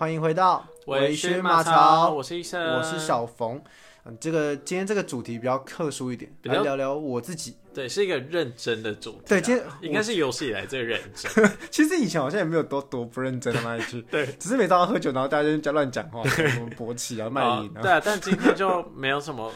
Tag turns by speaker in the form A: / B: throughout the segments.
A: 欢迎回到
B: 微
A: 醺
B: 醺马
A: 马槽，
B: 我是医生，
A: 我是小冯。嗯，这个今天这个主题比较特殊一点，来聊聊我自己。
B: 对，是一个认真的主题啊。
A: 对今天
B: 应该是有史以来最认真。
A: 其实以前好像也没有多多不认真的那 一句，
B: 对，
A: 只是每早上喝酒，然后大家就乱讲话，什么勃起啊、卖淫啊。
B: 哦对啊，但今天就没有什么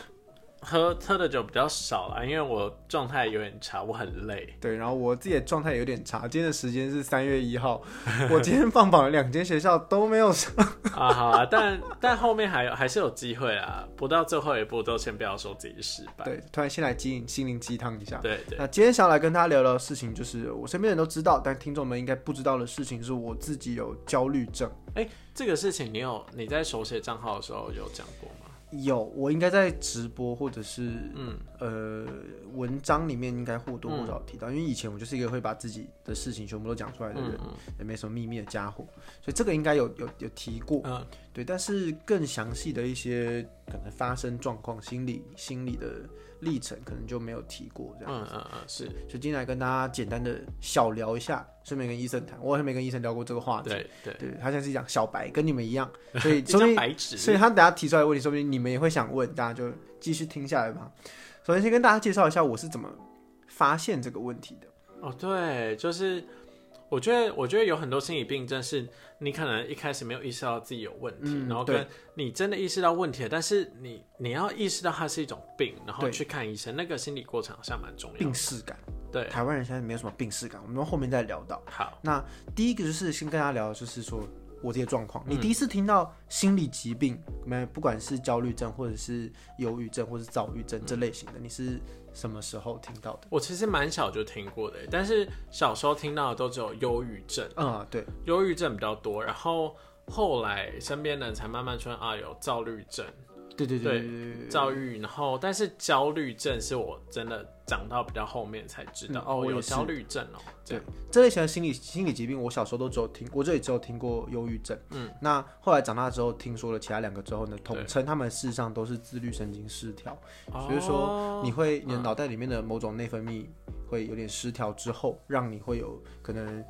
B: 喝喝的酒比较少了，因为我状态有点差，我很累。
A: 对，然后我自己的状态有点差。今天的时间是三月一号，我今天放榜了两间学校都没有上。
B: 啊，好啊，但但后面还有还是有机会啊，不到最后一步都先不要说自己失败。
A: 对，突然先来鸡心灵鸡汤一下。
B: 对对
A: 那今天想要来跟大家聊聊的事情，就是我身边人都知道，但听众们应该不知道的事情，是我自己有焦虑症。
B: 哎、这个事情你有你在手写账号的时候有讲过吗？
A: 有，我应该在直播或者是
B: 嗯。
A: 呃文章里面应该或多或少提到，因为以前我就是一个会把自己的事情全部都讲出来的人，
B: 嗯。
A: 也没什么秘密的家伙，所以这个应该有有有提过。
B: 嗯。
A: 对，但是更详细的一些可能发生状况、心理心理的历程，可能就没有提过这样。
B: 嗯嗯嗯，是
A: 所以今天来跟大家简单的小聊一下，顺便跟医生谈。我还没跟医生聊过这个话题。
B: 对对，
A: 对他现在是讲小白，跟你们一样，所以
B: 一张
A: 说明，
B: 白纸，
A: 所以他等下提出来的问题，说明你们也会想问，大家就继续听下来吧。首先先跟大家介绍一下我是怎么发现这个问题的。
B: 哦，对，就是我觉得，我觉得有很多心理病症是你可能一开始没有意识到自己有问题，
A: 嗯
B: 然后跟你真的意识到问题了，但是你你要意识到它是一种病，然后去看医生，那个心理过程好像蛮重要
A: 病
B: 的。
A: 视感，
B: 对，
A: 台湾人现在没有什么病视感，我们后面再聊到。
B: 好，
A: 那第一个就是先跟大家聊，就是说我这些状况。
B: 嗯。
A: 你第一次听到心理疾病，没不管是焦虑症，或者是忧郁症，或是躁郁症这类型的，你是什么时候听到的？
B: 我其实蛮小就听过的，但是小时候听到的都只有忧郁症，
A: 嗯，对，
B: 忧郁症比较多，然后后来身边的人才慢慢说啊有躁郁症。
A: 对对对
B: 躁郁，然后但是焦虑症是我真的长到比较后面才知道，哦，
A: 嗯我
B: 有焦虑症哦，这
A: 对
B: 样，
A: 这类型的心理心理疾病，我小时候都只有听，我这里只有听过忧郁症。嗯，那后来长大之后，听说了其他两个之后呢，统称他们事实上都是自律神经失调。所以说
B: 哦
A: 你会你的脑袋里面的某种内分泌会有点失调之后，让你会有可能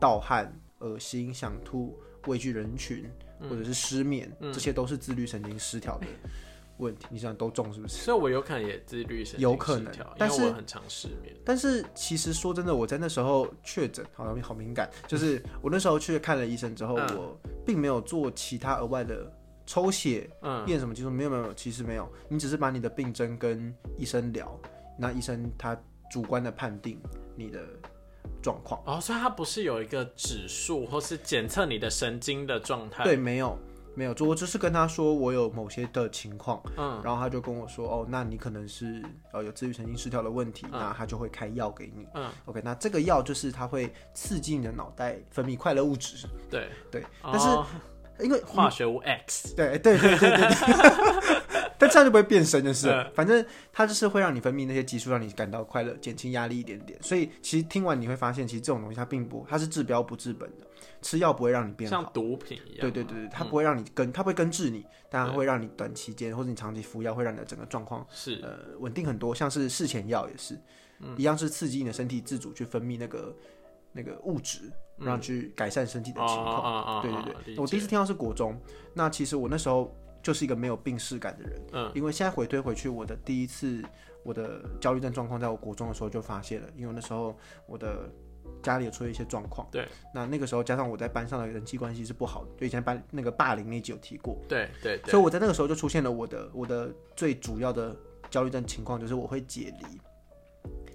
A: 盗汗、恶心、想吐、畏惧人群，或者是失眠，这些都是自律神经失调的问题。你想都中是不是？
B: 所以我有可能也自律神经
A: 有可能
B: 失调
A: 但是
B: 我很常失眠。
A: 但是其实说真的，我在那时候确诊，好像好敏感，就是 我那时候去看了医生之后，
B: 嗯
A: 我并没有做其他额外的抽血、
B: 嗯，
A: 验什么技术，没有没有，没有其实没有，你只是把你的病征跟医生聊，那医生他主观的判定你的状况。
B: 哦，所以它不是有一个指数，或是检测你的神经的状态。
A: 对，没有没有，我只是跟他说我有某些的情况，
B: 嗯，
A: 然后他就跟我说，哦，那你可能是呃有自律神经失调的问题，那他就会开药给你。
B: 嗯
A: ，OK，那这个药就是它会刺激你的脑袋分泌快乐物质，
B: 对，
A: 对，
B: 哦
A: 但是因为
B: 化学物 X，
A: 对对对对对 这样就不会变身，就是
B: 嗯
A: 反正它就是会让你分泌那些激素，让你感到快乐，减轻压力一点点。所以其实听完你会发现，其实这种东西它并不，它是治标不治本的，吃药不会让你变好。
B: 像毒品一样。
A: 对对对对，它不会让你根，它不会根治你，但它会让你短期间或者你长期服药，会让你的整个状况
B: 是，
A: 呃稳定很多。像是事前药也是，
B: 嗯
A: 一样是刺激你的身体自主去分泌那个那个物质，让去改善身体的情况。对对，我第一次听到是国中，那其实我那时候就是一个没有病视感的人，
B: 嗯，
A: 因为现在回推回去，我的第一次我的焦虑症状况，在我国中的时候就发现了，因为那时候我的家里有出现一些状况，
B: 对，
A: 那那个时候加上我在班上的人际关系是不好的，就以前班那个霸凌那集有提过，
B: 对对对，
A: 所以我在那个时候就出现了我的我的最主要的焦虑症情况，就是我会解离。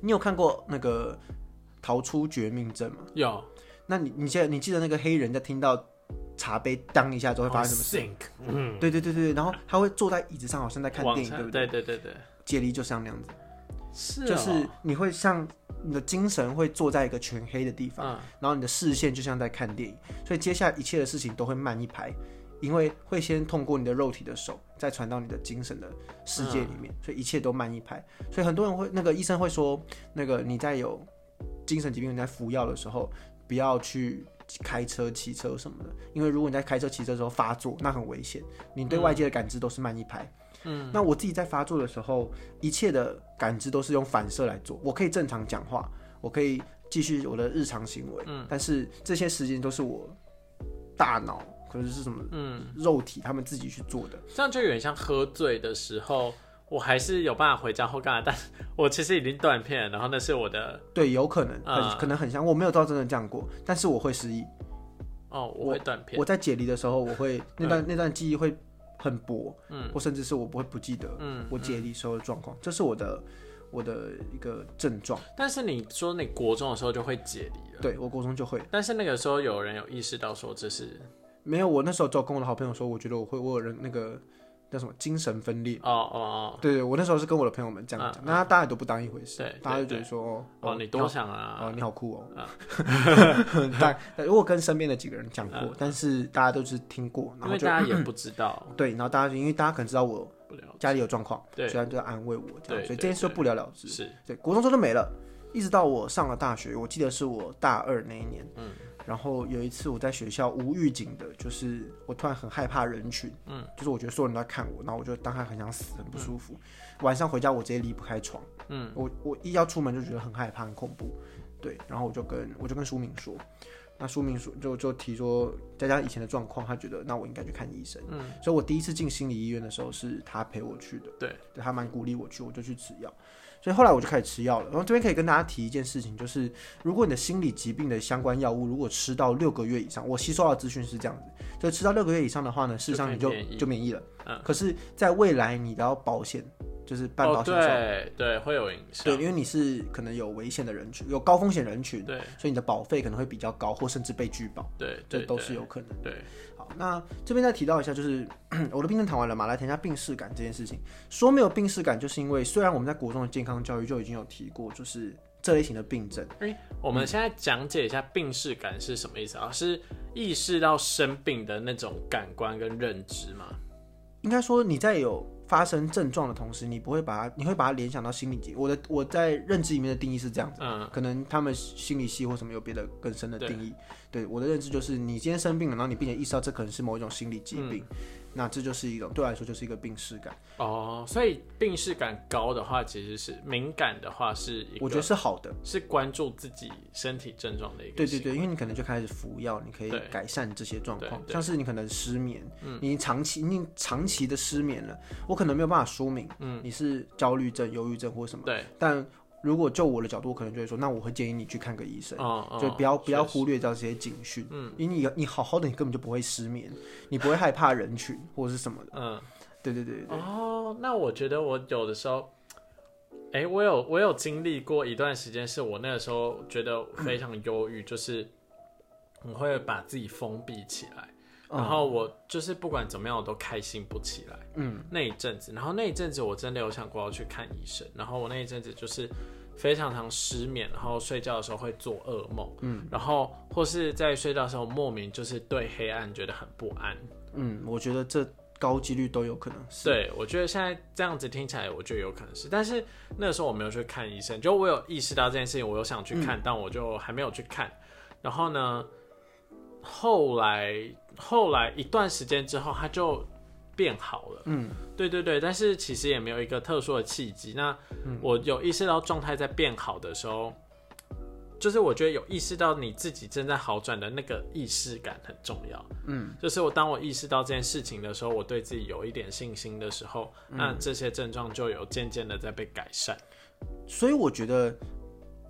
A: 你有看过那个逃出绝命镇吗？
B: 有。
A: 那你你记得你记得那个黑人在听到茶杯当一下之后会发生什么事？
B: 嗯，
A: 对对对对，然后他会坐在椅子上，好像在看电影，对不对？
B: 对对对对，
A: 解离就像那样子，
B: 是
A: 就是
B: 哦
A: 你会像你的精神会坐在一个全黑的地方，
B: 嗯。
A: 然后你的视线就像在看电影，所以接下来一切的事情都会慢一拍，因为会先通过你的肉体的手，再传到你的精神的世界里面，所以一切都慢一拍。所以很多人会，那个医生会说，那个你在有精神疾病、你在服药的时候，不要去开车、骑车什么的，因为如果你在开车、骑车的时候发作，那很危险，你对外界的感知都是慢一拍。嗯，那我自己在发作的时候，一切的感知都是用反射来做，我可以正常讲话，我可以继续我的日常行为，嗯，但是这些时间都是我大脑或者是什么
B: 嗯，
A: 肉体他们自己去做的。
B: 这样就有点像喝醉的时候，我还是有办法回家或干嘛，但 我其实已经断片了，然后那是我的
A: 对，有可能很、
B: 啊
A: 可能很像，我没有到真的这样过，但是我会失忆。
B: 哦，我会断片
A: 我，在解离的时候，我会那段、那段记忆会很薄，
B: 嗯
A: 或甚至是我不会不记得
B: 嗯，
A: 我解离时候的状况，这是我的我的一个症状。
B: 但是你说你国中的时候就会解离了，
A: 对我国中就会
B: 但是那个时候有人有意识到说这是
A: 没有，我那时候就跟我的好朋友说，我觉得我会我有人那个叫什么精神分裂。
B: 哦哦哦。
A: 对对，我那时候是跟我的朋友们这样讲，那、大家都不当一回事
B: 对，
A: 大家就觉得说哦
B: 哦，你多想啊，
A: 哦，你好酷哦！但如果跟身边的几个人讲过，但是大家都是听过，然后就
B: 大家也不知道，
A: 对，然后大家就因为大家可能知道我家里有状况，
B: 对
A: 所以在安慰我这样，所以这件事就不了了之。
B: 是。
A: 对，国中就没了，一直到我上了大学，我记得是我大二那一年，嗯，然后有一次我在学校无预警的，就是我突然很害怕人群，嗯，就是我觉得所有人都在看我，然后我就当下很想死，很不舒服。晚上回家我直接离不开床，嗯，我我一要出门就觉得很害怕，很恐怖，对，然后我就跟我就跟书敏说。那书明说就就提说，再加上以前的状况，他觉得那我应该去看医生。嗯，所以我第一次进心理医院的时候是他陪我去的。
B: 对，
A: 对他蛮鼓励我去，我就去吃药。所以后来我就开始吃药了。然后这边可以跟大家提一件事情，就是如果你的心理疾病的相关药物，如果吃到六个月以上，我吸收到的资讯是这样子，就吃到六个月以上的话呢，事实上你就
B: 就免疫
A: 了。
B: 嗯。
A: 可是在未来你的要保险，就是办保
B: 哦，
A: 险
B: 对对，会有影响，
A: 对，因为你是可能有危险的人群，有高风险人群，
B: 对。
A: 所以你的保费可能会比较高，或甚至被拒保，
B: 对对，
A: 这都是有可能。
B: 对，
A: 那这边再提到一下，就是 我的病症谈完了嘛，来谈一下病视感这件事情。说没有病视感，就是因为虽然我们在国中的健康教育就已经有提过，就是这类型的病症，
B: 我们现在讲解一下病视感是什么意思啊？是意识到生病的那种感官跟认知吗？
A: 应该说你在有发生症状的同时，你不会把它，你会把它联想到心理疾。我的我在认知里面的定义是这样子，
B: 嗯，
A: 可能他们心理系或什么有别的更深的定义。对我的认知就是，你今天生病了，然后你并且意识到这可能是某一种心理疾病，那这就是一种对我来说就是一个病视感。
B: 哦，所以病视感高的话，其实是敏感的话是
A: 我觉得是好的。
B: 是关注自己身体症状的一个。
A: 对对对，因为你可能就开始服药，你可以改善这些状况，像是你可能失眠，你长期你长期的失眠了，我可能没有办法说明，嗯，你是焦虑症、忧郁症或什么，
B: 对，
A: 但如果就我的角度，我可能就会说，那我会建议你去看个医生。
B: 哦哦，
A: 就不要不要忽略掉这些警讯，嗯，因为你你好好的，你根本就不会失眠，你不会害怕人群或者是什么的，
B: 嗯，
A: 对对对对，
B: 哦，那我觉得我有的时候，哎、我有我有经历过一段时间，是我那个时候觉得非常忧郁，就是我会把自己封闭起来，然后我就是不管怎么样，我都开心不起来。
A: 嗯，
B: 那一阵子，然后那一阵子我真的有想过要去看医生，然后我那一阵子就是非常常失眠，然后睡觉的时候会做噩梦，嗯，然后或是在睡觉的时候莫名就是对黑暗觉得很不安。
A: 嗯，我觉得这高几率都有可能是，
B: 对，我觉得现在这样子听起来，我觉得有可能是，但是那个时候我没有去看医生，就我有意识到这件事情，我有想去看，但我就还没有去看。然后呢，后来后来一段时间之后，他就变好了。
A: 嗯，
B: 对对对，但是其实也没有一个特殊的契机。那我有意识到状态在变好的时候，就是我觉得有意识到你自己正在好转的那个意识感很重要。
A: 嗯，
B: 就是我当我意识到这件事情的时候，我对自己有一点信心的时候，那这些症状就有渐渐的在被改善。
A: 所以我觉得，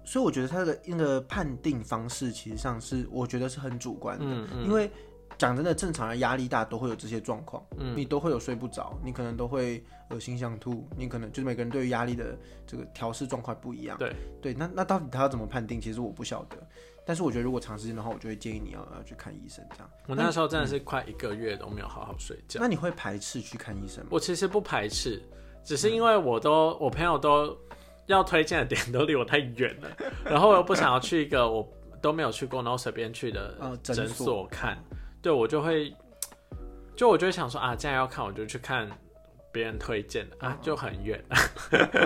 A: 所以我觉得他的那个判定方式，其实上是我觉得是很主观的，
B: 嗯嗯
A: 因为讲真的，正常人压力大都会有这些状况，
B: 嗯
A: 你都会有睡不着，你可能都会恶心想吐，你可能就是每个人对于压力的这个调试状况不一样，
B: 对
A: 对，那那到底他要怎么判定，其实我不晓得，但是我觉得如果长时间的话，我就会建议你要要去看医生这样。
B: 我那时候真的是快一个月都没有好好睡觉。
A: 那你会排斥去看医生吗？
B: 我其实不排斥，只是因为我都我朋友都要推荐的点都离我太远了，然后我又不想要去一个我都没有去过，然后随便去的
A: 呃诊所
B: 看，对我就会，就我就会想说啊，既然要看，我就去看别人推荐的啊，就很远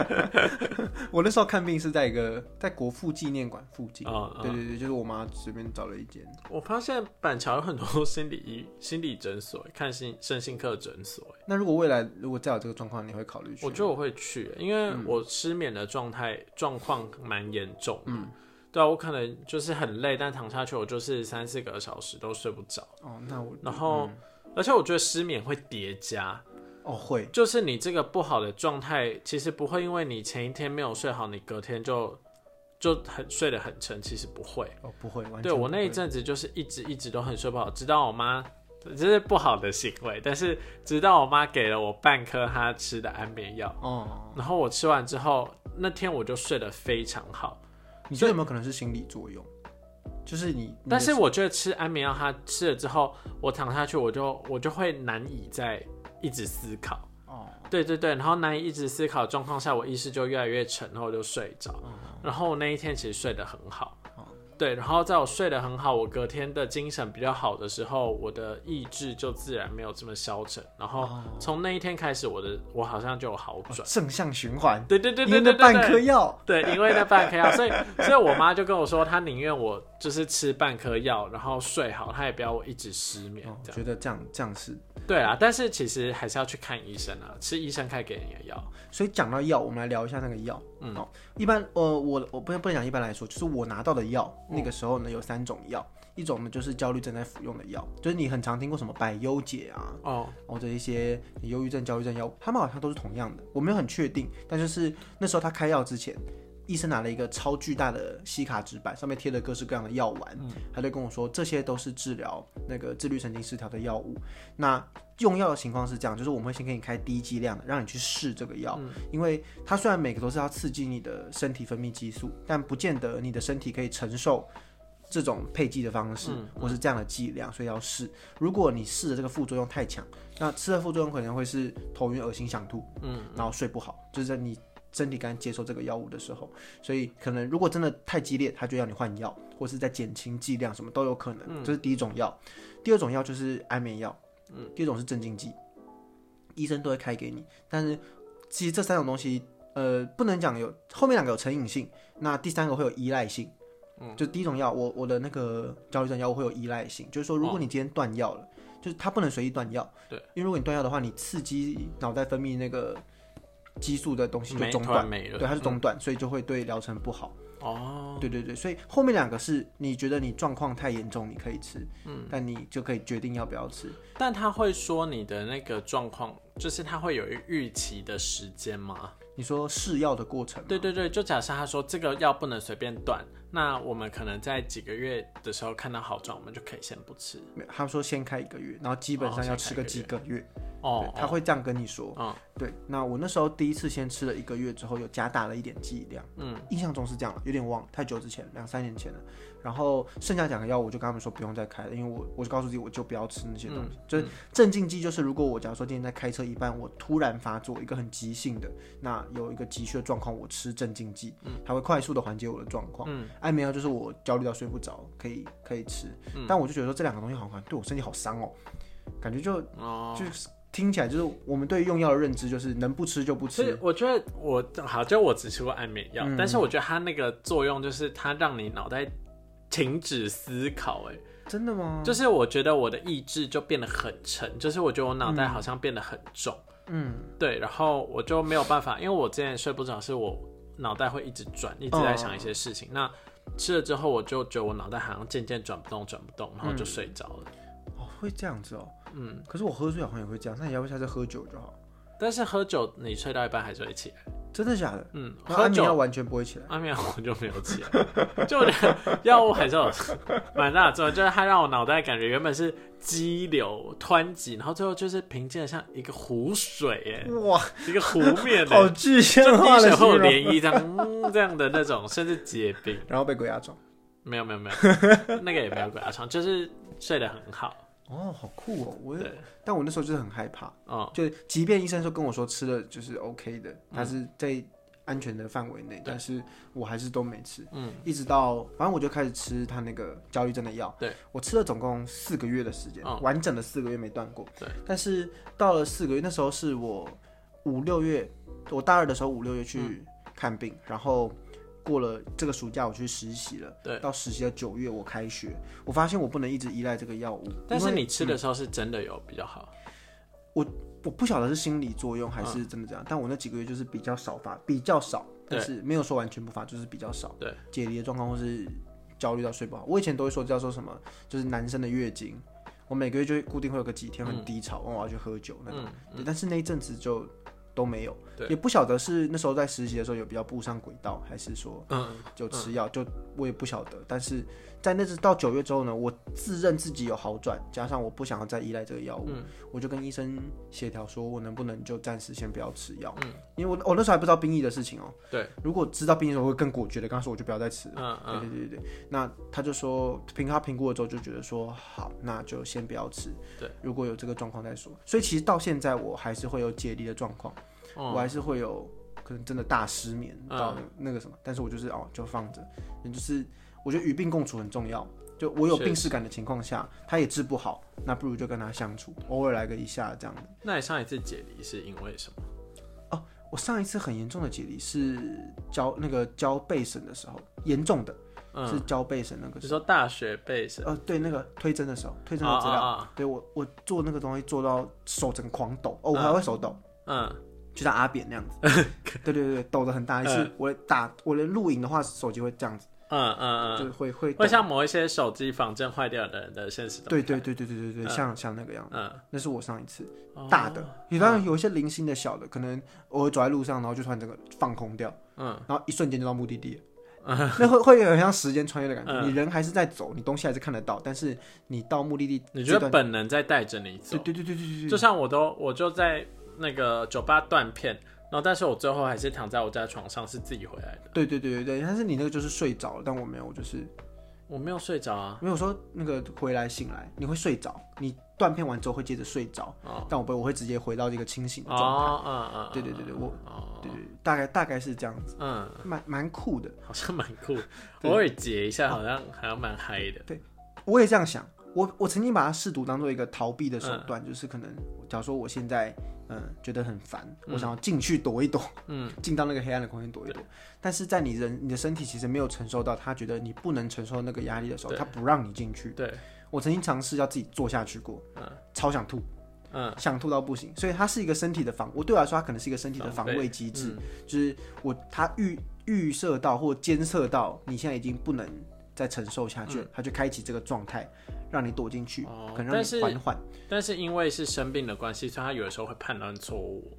A: 我那时候看病是在一个在国父纪念馆附近，
B: 啊。嗯
A: 对对对，就是我妈随便找了一间。
B: 我发现板桥有很多心理医 心理诊所，看心身心科诊所，
A: 那如果未来如果再有这个状况，你会考虑去？
B: 我觉得我会去，因为我失眠的状态状况蛮严重嗯。对啊，我可能就是很累，但躺下去我就是三四个小时都睡不着，
A: 哦，那我
B: 然后、而且我觉得失眠会叠加，
A: 哦会
B: 就是你这个不好的状态，其实不会因为你前一天没有睡好，你隔天就就很睡得很沉，其实不会。
A: 哦不会，完
B: 对我那一阵子就是一直一直都很睡不好，直到我妈，这是不好的行为，但是直到我妈给了我半颗她吃的安眠药，
A: 哦，
B: 然后我吃完之后，那天我就睡得非常好。
A: 你觉得有没有可能是心理作用？就是你，
B: 但是我觉得吃安眠药，它吃了之后，我躺下去，我就我就会难以再一直思考。
A: 哦，
B: 对对对，然后难以一直思考的状况下，我意识就越来越沉，然后就睡着。然后我那一天其实睡得很好。对，然后在我睡得很好，我隔天的精神比较好的时候，我的意志就自然没有这么消沉。然后从那一天开始，我的我好像就有好转。
A: 正向循环，
B: 对对对对对对对
A: 颗药，
B: 对，因为那半颗药，所以所以我妈就跟我说，她宁愿我就是吃半颗药，然后睡好，她也不要我一直失眠
A: 哦，我。觉得这样这样是。
B: 对啊，但是其实还是要去看医生啊，吃医生开给你的药。
A: 所以讲到药，我们来聊一下那个药。嗯，哦，一般呃，我我不不能讲一般来说，就是我拿到的药，那个时候呢有三种药，一种呢就是焦虑症在服用的药，就是你很常听过什么百忧解啊，
B: 哦，
A: 或者一些忧郁症、焦虑症药，他们好像都是同样的，我没有很确定，但就是那时候他开药之前，医生拿了一个超巨大的吸卡纸板，上面贴了各式各样的药丸，他就跟我说这些都是治疗那个自律神经失调的药物。那用药的情况是这样，就是我们会先给你开低剂量的，让你去试这个药，因为它虽然每个都是要刺激你的身体分泌激素，但不见得你的身体可以承受。这种配剂的方式，或是这样的剂量，所以要试。如果你试的这个副作用太强，那吃的副作用可能会是头晕、恶心、想吐，嗯，然后睡不好，就是在你身体刚接受这个药物的时候，所以可能如果真的太激烈，他就要你换药，或是在减轻剂量，什么都有可能。这是第一种药，第二种药就是安眠药，嗯，第二种是镇静剂，医生都会开给你，但是其实这三种东西，呃，不能讲有后面两个有成瘾性，那第三个会有依赖性。嗯，就第一种药，我我的那个焦虑症药物会有依赖性，就是说，如果你今天断药了，就是它不能随意断药，
B: 对，
A: 因为如果你断药的话，你刺激脑袋分泌那个激素的东西就中断，
B: 没了。
A: 对，它是中断，所以就会对疗程不好。
B: 哦，
A: 对对对，所以后面两个是你觉得你状况太严重，你可以吃，嗯，但你就可以决定要不要吃。
B: 但他会说你的那个状况，就是他会有一预期的时间吗？
A: 你说试药的过程，
B: 对对对，就假设他说这个药不能随便断，那我们可能在几个月的时候看到好转，我们就可以先不吃。
A: 没有他说先开一个月，然后基本上要吃个几个月，
B: 哦，
A: 他会这样跟你说。
B: 嗯
A: 对，那我那时候第一次先吃了一个月之后，又加大了一点剂量，
B: 嗯，
A: 印象中是这样，有点忘，太久之前，两三年前了。然后剩下两个药，我就跟他们说不用再开了，因为我我就告诉自己，我就不要吃那些东西。
B: 嗯
A: 就是镇静剂，就是如果我假如说今天在开车一半，我突然发作一个很急性的，那有一个急需的状况，我吃镇静剂，嗯它会快速的缓解我的状况。
B: 嗯
A: 安眠药就是我焦虑到睡不着，可以可以吃，但我就觉得说这两个东西好像对我身体好伤哦，感觉就
B: 哦，
A: 就是听起来就是我们对用药的认知就是能不吃就不吃。
B: 我觉得我好，就我只吃过安眠药，
A: 嗯。
B: 但是我觉得它那个作用就是它让你脑袋停止思考、哎，
A: 真的吗？
B: 就是我觉得我的意志就变得很沉，就是我觉得我脑袋好像变得很重，
A: 嗯，
B: 对，然后我就没有办法，因为我之前睡不着，是我脑袋会一直转，一直在想一些事情。那吃了之后，我就觉得我脑袋好像渐渐转不动，转不动，然后就睡着了。
A: 哦，会这样子哦。
B: 嗯，
A: 可是我喝醉好像也会这样，那你要不下次喝酒就好。
B: 但是喝酒你睡到一半还是会起来。
A: 真的假的？
B: 嗯，喝酒
A: 完全不会起来。
B: 安眠药我就没有起来，就我觉得药物还是有蛮大的作用，就是它让我脑袋感觉原本是激流湍急，然后最后就是平静的像一个湖水，哎，
A: 哇，
B: 一个湖面，哎，
A: 好具象
B: 就
A: 化
B: 滴水后。涟漪这样、嗯、这样的那种，甚至结冰。
A: 然后被鬼压床。
B: 没有没有没有，那个也没有鬼压床，就是睡得很好。
A: 哦，好酷哦！我也，但我那时候就是很害怕，
B: 嗯，
A: 就即便医生说跟我说吃了就是 OK 的，它是在安全的范围内，但是我还是都没吃。
B: 嗯，
A: 一直到反正我就开始吃他那个焦虑症的药。
B: 对，
A: 我吃了总共四个月的时间，
B: 嗯
A: 完整的四个月没断过。
B: 对，
A: 但是到了四个月，那时候是我五六月，我大二的时候五六月
B: 嗯
A: 去看病，然后过了这个暑假我去实习了。
B: 对
A: 到实习的九月我开学，我发现我不能一直依赖这个药物。
B: 但是你吃的时候是真的有比较好。
A: 我我不晓得是心理作用还是真的这样，但我那几个月就是比较少发，比较少但是没有说完全不发，就是比较少。
B: 对，
A: 解离的状况或是焦虑到睡不好，我以前都会说叫做什么，就是男生的月经，我每个月就会固定会有个几天很低潮，我要去喝酒那种。对但是那一阵子就都没有，也不晓得是那时候在实习的时候有比较步上轨道，还是说
B: 嗯，
A: 就吃药，就我也不晓得。但是在那次到九月之后呢，我自认自己有好转，加上我不想要再依赖这个药物，我就跟医生协调说，我能不能就暂时先不要吃药，因为我我那时候还不知道兵役的事情哦、
B: 对，
A: 如果知道兵役的时候，我会更果决的跟他说，我就不要再吃了。
B: 嗯嗯，
A: 对对对对，那他就说评他评估了之后就觉得说好，那就先不要吃。
B: 对，
A: 如果有这个状况再说。所以其实到现在我还是会有解离的状况，
B: 哦
A: 我还是会有可能真的大失眠
B: 嗯。
A: 到那个什么，但是我就是哦就放着，也就是我觉得与病共处很重要。就我有病视感的情况下，他也治不好，那不如就跟他相处，偶尔来个一下这样子。
B: 那你上一次解离是因为什么？
A: 我上一次很严重的解离是交那个交背审的时候，严重的、是
B: 嗯，
A: 交背审那个
B: 你说大学背审
A: 呃，对，那个推甄的时候，推甄的资料，对我我做那个东西做到手整个狂抖，哦，我还会手抖，
B: 嗯
A: 就像阿扁那样子，对对对对，抖的很大，一次我打我连录影的话，手机会这样子，
B: 嗯嗯嗯，
A: 就会会
B: 会像某一些手机仿真坏掉的人的现实
A: 对对对对对对对，
B: 嗯。
A: 像像那个样子，
B: 嗯，
A: 那是我上一次
B: 哦
A: 大的，你当然有一些零星的小的，可能我会走在路上，然后就突然整个放空掉，
B: 嗯，
A: 然后一瞬间就到目的地。那会会有很像时间穿越的感觉，
B: 嗯。
A: 你人还是在走，你东西还是看得到，但是你到目的地，
B: 你觉得本能在带着你走
A: 对？对对对对对对，
B: 就像我都我就在那个酒吧断片，然后但是我最后还是躺在我家床上是自己回来的，
A: 对对对对对，但是你那个就是睡着了，但我没有，我就是
B: 我没有睡着啊。
A: 没有说那个回来醒来，你会睡着，你断片完之后会接着睡着，
B: 哦。
A: 但我不会，我会直接回到这个清醒的状
B: 哦嗯嗯，
A: 态。对对对对，我
B: 哦
A: 对对对，大概大概是这样子，
B: 嗯，
A: 蛮蛮酷的。
B: 好像蛮酷，
A: 对。
B: 偶尔解一下好像好像蛮嗨的。
A: 我也这样想，我我曾经把它试图当做一个逃避的手段，就是可能假如说我现在嗯觉得很烦，我想要进去躲一躲，
B: 嗯，
A: 进到那个黑暗的空间躲一躲。但是在你人你的身体其实没有承受到他觉得你不能承受那个压力的时候，他不让你进去。
B: 对，
A: 我曾经尝试要自己坐下去过，
B: 嗯
A: 超想吐。
B: 嗯。
A: 想吐到不行，所以它是一个身体的防，我对我来说，它可能是一个身体的防卫机制，
B: 嗯。
A: 就是我它预预设到或监测到你现在已经不能再承受下去了，它就开启这个状态，让你躲进去，可能让你缓缓。
B: 但是因为是生病的关系，所以他有的时候会判断错误，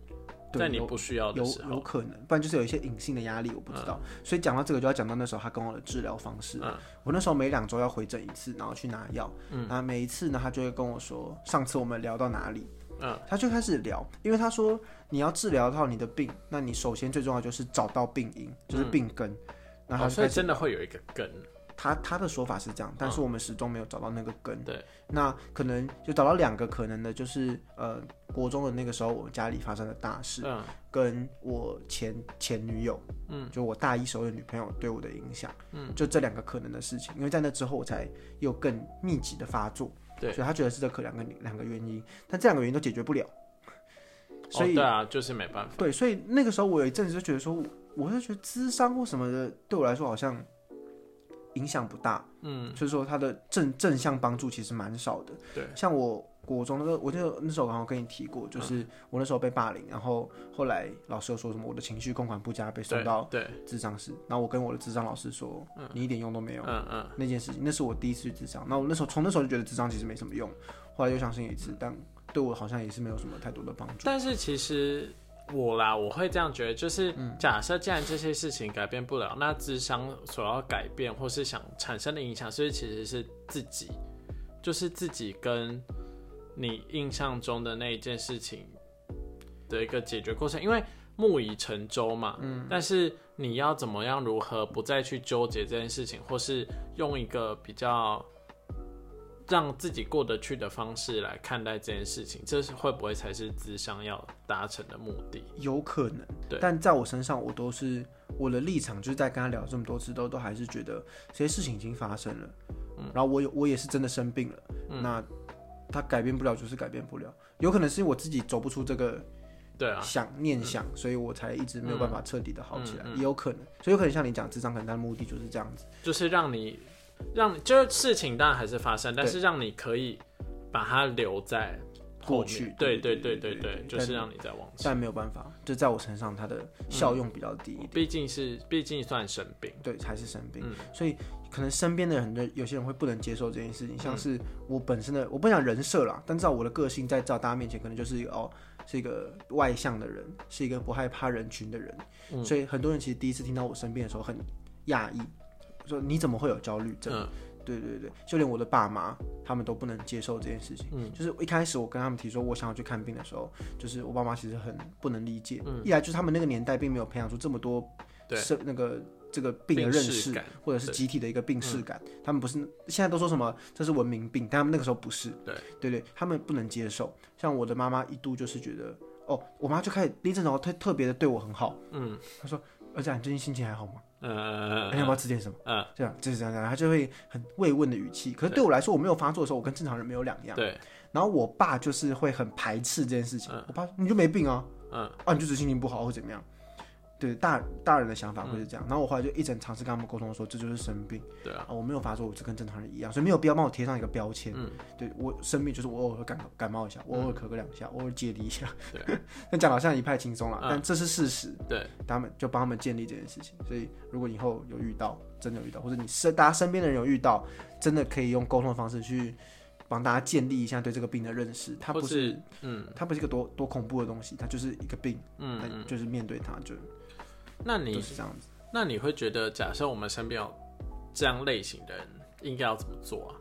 B: 在你不需要的
A: 有
B: 时候。
A: 有可能，不然就是有一些隐性的压力，我不知道。所以讲到这个，就要讲到那时候他跟我的治疗方式。
B: 嗯
A: 我那时候每两周要回诊一次，然后去拿药。嗯，然后每一次呢，他就会跟我说，上次我们聊到哪里。
B: 嗯，
A: 他就开始聊，因为他说你要治疗到你的病，那你首先最重要就是找到病因，就是病根。然后
B: 哦，所以真的会有一个根。
A: 他他的说法是这样，但是我们始终没有找到那个根。
B: 对，
A: 那可能就找到两个可能的，就是呃，国中的那个时候，我们家里发生的大事，
B: 嗯。
A: 跟我前前女友，
B: 嗯，
A: 就我大一时候的女朋友对我的影响，嗯，就这两个可能的事情，因为在那之后我才又更密集的发作，
B: 对。
A: 所以他觉得是这可两个两个原因，但这两个原因都解决不了，所以、
B: 哦、对啊，就是没办法。
A: 对，所以那个时候我有一阵子就觉得说，我是觉得智商或什么的对我来说好像影响不大，
B: 嗯，
A: 所以说它的正正向帮助其实蛮少的。
B: 对，
A: 像我国中那个，我记得那时候刚好跟你提过，
B: 嗯
A: 就是我那时候被霸凌，然后后来老师又说什么我的情绪控管不佳，被送到
B: 对，
A: 智障室，然后我跟我的智障老师说，你一点用都没有。
B: 嗯嗯，
A: 那件事情，那是我第一次去智障，那我那时候从那时候就觉得智障其实没什么用，后来又相信一次，但对我好像也是没有什么太多的帮助。
B: 但是其实我啦，我会这样觉得，就是
A: 嗯。
B: 假设既然这些事情改变不了，那智商所要改变或是想产生的影响，是不是其实是自己，就是自己跟你印象中的那一件事情的一个解决过程，因为木已成舟嘛，嗯，但是你要怎么样如何不再去纠结这件事情，或是用一个比较让自己过得去的方式来看待这件事情，这是会不会才是智商要达成的目的？
A: 有可能，
B: 对。
A: 但在我身上，我都是我的立场，就是在跟他聊这么多次，都都还是觉得这些事情已经发生了，嗯。然后我有我也是真的生病了，那他改变不了就是改变不了，有可能是因为我自己走不出这个
B: 对啊，
A: 想念想，所以我才一直没有办法彻底的好起来，
B: 嗯嗯。
A: 也有可能，所以有可能像你讲，智商可能它的目的就是这样子，
B: 就是让你让你就是事情当然还是发生，但是让你可以把它留在
A: 过去
B: 对
A: 对
B: 对对
A: 对
B: 就是让你再忘记。
A: 但没有办法，就在我身上它的效用比较低一点。
B: 毕竟是毕竟算生病，
A: 对，还是生病，
B: 嗯。
A: 所以可能身边的人的有些人会不能接受这件事情，
B: 嗯。
A: 像是我本身的，我不想人设啦，但至少我的个性在照大家面前，可能就是一个哦，是一个外向的人，是一个不害怕人群的人，
B: 嗯。
A: 所以很多人其实第一次听到我生病的时候很讶异，说你怎么会有焦虑症？
B: 嗯
A: 对对对，就连我的爸妈他们都不能接受这件事情。
B: 嗯
A: 就是一开始我跟他们提说我想要去看病的时候，就是我爸妈其实很不能理解。
B: 嗯
A: 一来就是他们那个年代并没有培养出这么多
B: 对
A: 是那个这个病的认识，
B: 感
A: 或者是集体的一个病视感。他们不是现在都说什么这是文明病，但他们那个时候不是。
B: 对
A: 对对，他们不能接受。像我的妈妈一度就是觉得，哦，我妈就开始那阵子哦特特别的对我很好。
B: 嗯
A: 儿子啊，你最近心情还好吗？
B: 呃
A: 你要不要吃点什么？
B: 嗯，
A: 这样就是这样，这样，他就会很慰问的语气。可是对我来说，我没有发作的时候，我跟正常人没有两样。
B: 对，
A: 然后我爸就是会很排斥这件事情。
B: 嗯
A: 我爸你就没病啊，
B: 嗯
A: 啊，你就只是心情不好或怎么样。对，大大人的想法会是这样。然后我后来就一直尝试跟他们沟通说，这就是生病
B: 对啊，
A: 啊，我没有发作，我就跟正常人一样，所以没有必要帮我贴上一个标签。
B: 嗯
A: 对我生病就是我偶尔会感感冒一下，我偶尔咳个两下，偶尔解离一下。
B: 对，
A: 那讲的好像一派轻松了，
B: 嗯
A: 但这是事实。
B: 对，
A: 他们就帮他们建立这件事情。所以如果以后有遇到，真的有遇到，或者你身大家身边的人有遇到，真的可以用沟通的方式去帮大家建立一下对这个病的认识。它不是
B: 嗯
A: 它不是一个多多恐怖的东西，它就是一个病，
B: 嗯，
A: 那就是面对它就
B: 那你
A: 就是这样子。
B: 那你会觉得，假设我们身边有这样类型的人，应该要怎么做啊？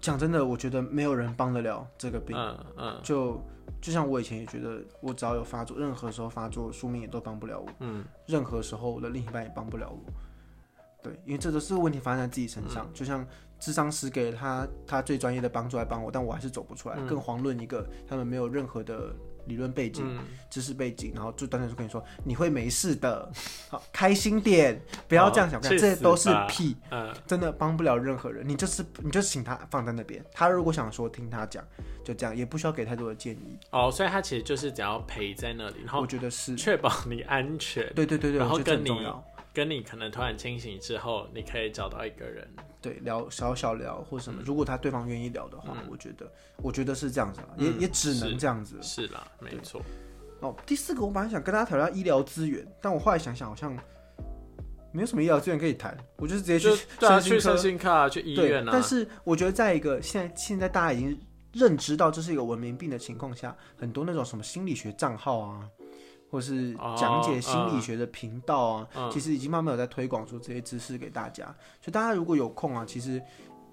A: 讲真的，我觉得没有人帮得了这个病。
B: 嗯嗯
A: 就就像我以前也觉得，我只要有发作，任何时候发作，宿命也都帮不了我。
B: 嗯
A: 任何时候我的另一半也帮不了我。对，因为这都是问题发生在自己身上，就像智商师给他他最专业的帮助来帮我，但我还是走不出来。更遑论一个他们没有任何的理论背景、
B: 嗯，
A: 知识背景，然后就单纯就跟你说你会没事的，好开心点，不要这样想，这些都是屁，
B: 嗯
A: 真的帮不了任何人。你就是你就请他放在那边，他如果想说听他讲，就这样，也不需要给太多的建议。
B: 哦，所以他其实就是只要陪在那里，然后
A: 我
B: 后
A: 觉得是，
B: 确保你安全，
A: 对对对对，
B: 然后
A: 我觉得这
B: 跟你
A: 很重要。
B: 跟你可能突然清醒之后，你可以找到一个人，
A: 对，聊小小聊或
B: 嗯
A: 什么，如果他对方愿意聊的话，我觉得，我觉得是这样子啦，也
B: 嗯
A: 也只能
B: 是
A: 这样子。
B: 是啦，没错，
A: 哦，第四个我本来想跟大家讨论医疗资源，但我后来想想好像没有什么医疗资源可以谈，我就是直接去
B: 对啊，去
A: 身心科
B: 身心科啊，去医院啊，
A: 但是我觉得在一个现在现在大家已经认知到这是一个文明病的情况下，很多那种什么心理学账号啊。或是讲解心理学的频道啊，
B: 嗯
A: 其实已经慢慢有在推广出这些知识给大家。所以大家如果有空啊，其实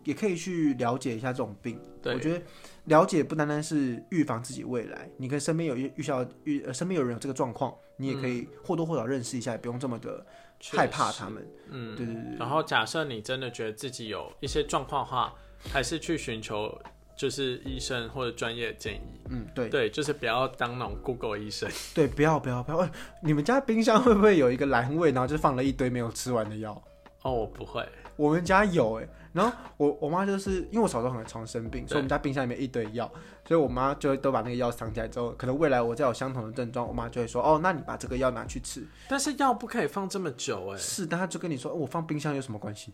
A: 也可以去了解一下这种病。
B: 对
A: 我觉得了解不单单是预防自己未来，你跟身边有遇遇到遇呃身边有人有这个状况，你也可以或多或少认识一下，也不用这么的害怕他们。
B: 嗯，
A: 对对对
B: 然后假设你真的觉得自己有一些状况的话，还是去寻求就是医生或者专业建议。
A: 嗯，对
B: 对，就是不要当那种 Google 医生。
A: 对，不要不要不要！哎你们家冰箱会不会有一个栏位，然后就放了一堆没有吃完的药？
B: 哦，我不会。
A: 我们家有哎，然后我我妈就是因为我小时候很常生病，所以我们家冰箱里面一堆药，所以我妈就会都把那个药藏起来之后，可能未来我再有相同的症状，我妈就会说哦，那你把这个药拿去吃。
B: 但是药不可以放这么久哎。
A: 是，但她就跟你说、哦我放冰箱有什么关系？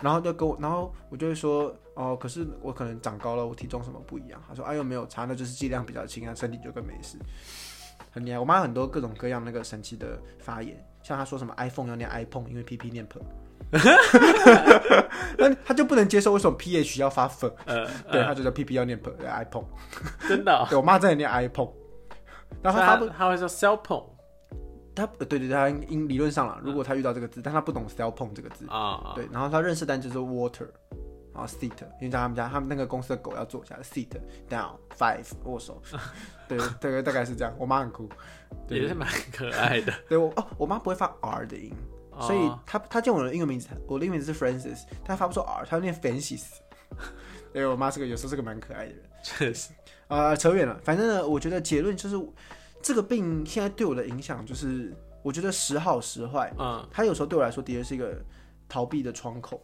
A: 然后就跟我，然后我就会说哦，可是我可能长高了，我体重什么不一样？他说哎呦没有差，那就是剂量比较轻啊，身体就跟没事。很厉害，我妈有很多各种各样那个神奇的发言，像她说什么 iPhone 要念 iPhone，因为 PP 念 p，那她就不能接受为什么 PH 要发粉。
B: 呃，
A: 对，她觉得 PP 要念 p iPhone，
B: 真的哦、
A: 对我妈真的念 iPhone，然后她
B: 他他会说 cell phone
A: 她呃对对对，她应理论上了，如果他遇到这个字，但他不懂 cell phone 这个字，
B: 啊，
A: 对，然后他认识单词是 water。然后 sit，因为在他们家，他们那个公司的狗要坐下来，sit down five 握手，对，大概大概是这样。我妈很酷，对
B: 也是蛮可爱的。
A: 对我哦，我妈不会发 R 的音，所以
B: 哦
A: 她她见我的英文名字，我的英文名字是 Francis，她发不出 R，她念 Francis。对我妈是个有时候是个蛮可爱的人。
B: 确实，
A: 啊，扯远了，反正呢，我觉得结论就是这个病现在对我的影响就是，我觉得时好时坏。
B: 嗯
A: 它有时候对我来说的确是一个逃避的窗口，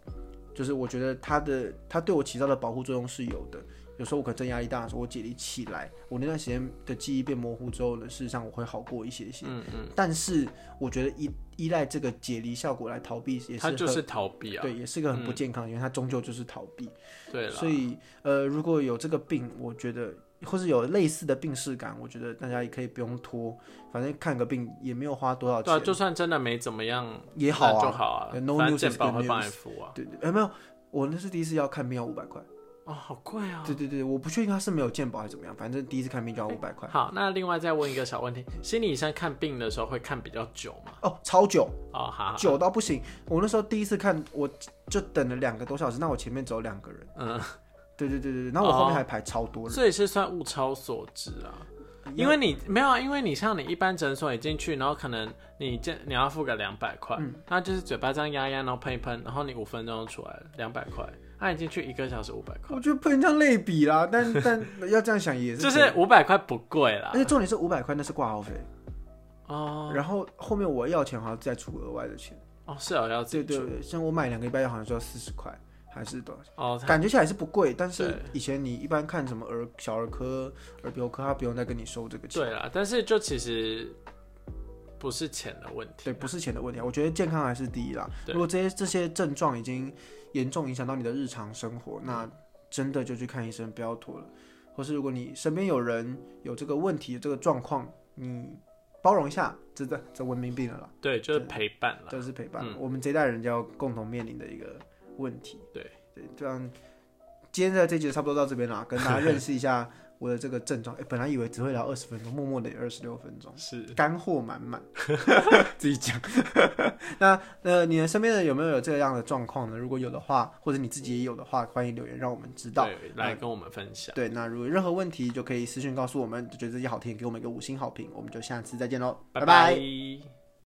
A: 就是我觉得它的它对我起到的保护作用是有的。有时候我可能真压力大的时候，我解离起来，我那段时间的记忆变模糊之后呢，事实上我会好过一些些。
B: 嗯嗯，
A: 但是我觉得依依赖这个解离效果来逃避也是
B: 它就是逃避啊。
A: 对，也是个很不健康的，因为它终究就是逃避。
B: 对了，
A: 所以呃，如果有这个病，我觉得或是有类似的病逝感，我觉得大家也可以不用拖，反正看个病也没有花多少
B: 对啊，
A: 钱，
B: 就算真的没怎么样
A: 也好
B: 啊就
A: 啊。
B: 好啊，
A: 对，no
B: 反
A: news
B: 正健保会帮你付啊。
A: 对对，哎、没有，我那是第一次要看病要五百块。
B: 哦，好贵啊！
A: 对对对，我不确定他是没有健保还是怎么样，反正第一次看病就要五百块。
B: 好，那另外再问一个小问题：心理医生看病的时候会看比较久吗？
A: 哦，超久，
B: 哦，好好，
A: 久到不行。我那时候第一次看，我就等了两个多小时，那我前面只有两个人。
B: 嗯，
A: 对对对对对，然后我后面
B: 哦
A: 还排超多人。
B: 这也是算物超所值啊。因为你没有啊，因为你像你一般诊所你进去，然后可能你这你要付个两百块，
A: 嗯
B: 那就是嘴巴这样压压，然后喷一喷，然后你五分钟就出来了，两百块。那你进去一个小时五百块，
A: 我觉得不能这样类比啦，但但要这样想也是，
B: 就是五百块不贵啦
A: 而。且重点是五百块那是挂号费，
B: 哦
A: 然后后面我要钱好像再出额外的钱。
B: 哦，是啊，要
A: 对对对，像我买两个礼拜好像就要四十块，还是多少钱？
B: 哦，
A: 感觉起来是不贵，但是以前你一般看什么儿小儿科、耳鼻喉科，他不用再跟你收这个钱。
B: 对啦，但是就其实不是钱的问题，
A: 对，不是钱的问题啊，我觉得健康还是第一啦。
B: 对
A: 如果这些这些症状已经严重影响到你的日常生活，那真的就去看医生，不要拖了。或是如果你身边有人有这个问题、这个状况，你包容一下，这这这文明病了啦，
B: 对，就是陪伴了。
A: 这是陪伴。
B: 嗯
A: 我们这一代人就要共同面临的一个问题。
B: 对
A: 对，这样今天的这集差不多到这边啦，跟大家认识一下 我的这个症状。哎、本来以为只会聊二十分钟，默默的有二十六分钟。
B: 是
A: 干货满满，自己讲。那呃，你的身边的有没有有这样的状况呢？如果有的话，或者你自己也有的话，欢迎留言让我们知道。
B: 对，来跟我们分享。
A: 对，那如果有任何问题，就可以私信告诉我们，觉得自己好听，给我们一个五星好评，我们就下次再见喽，拜
B: 拜拜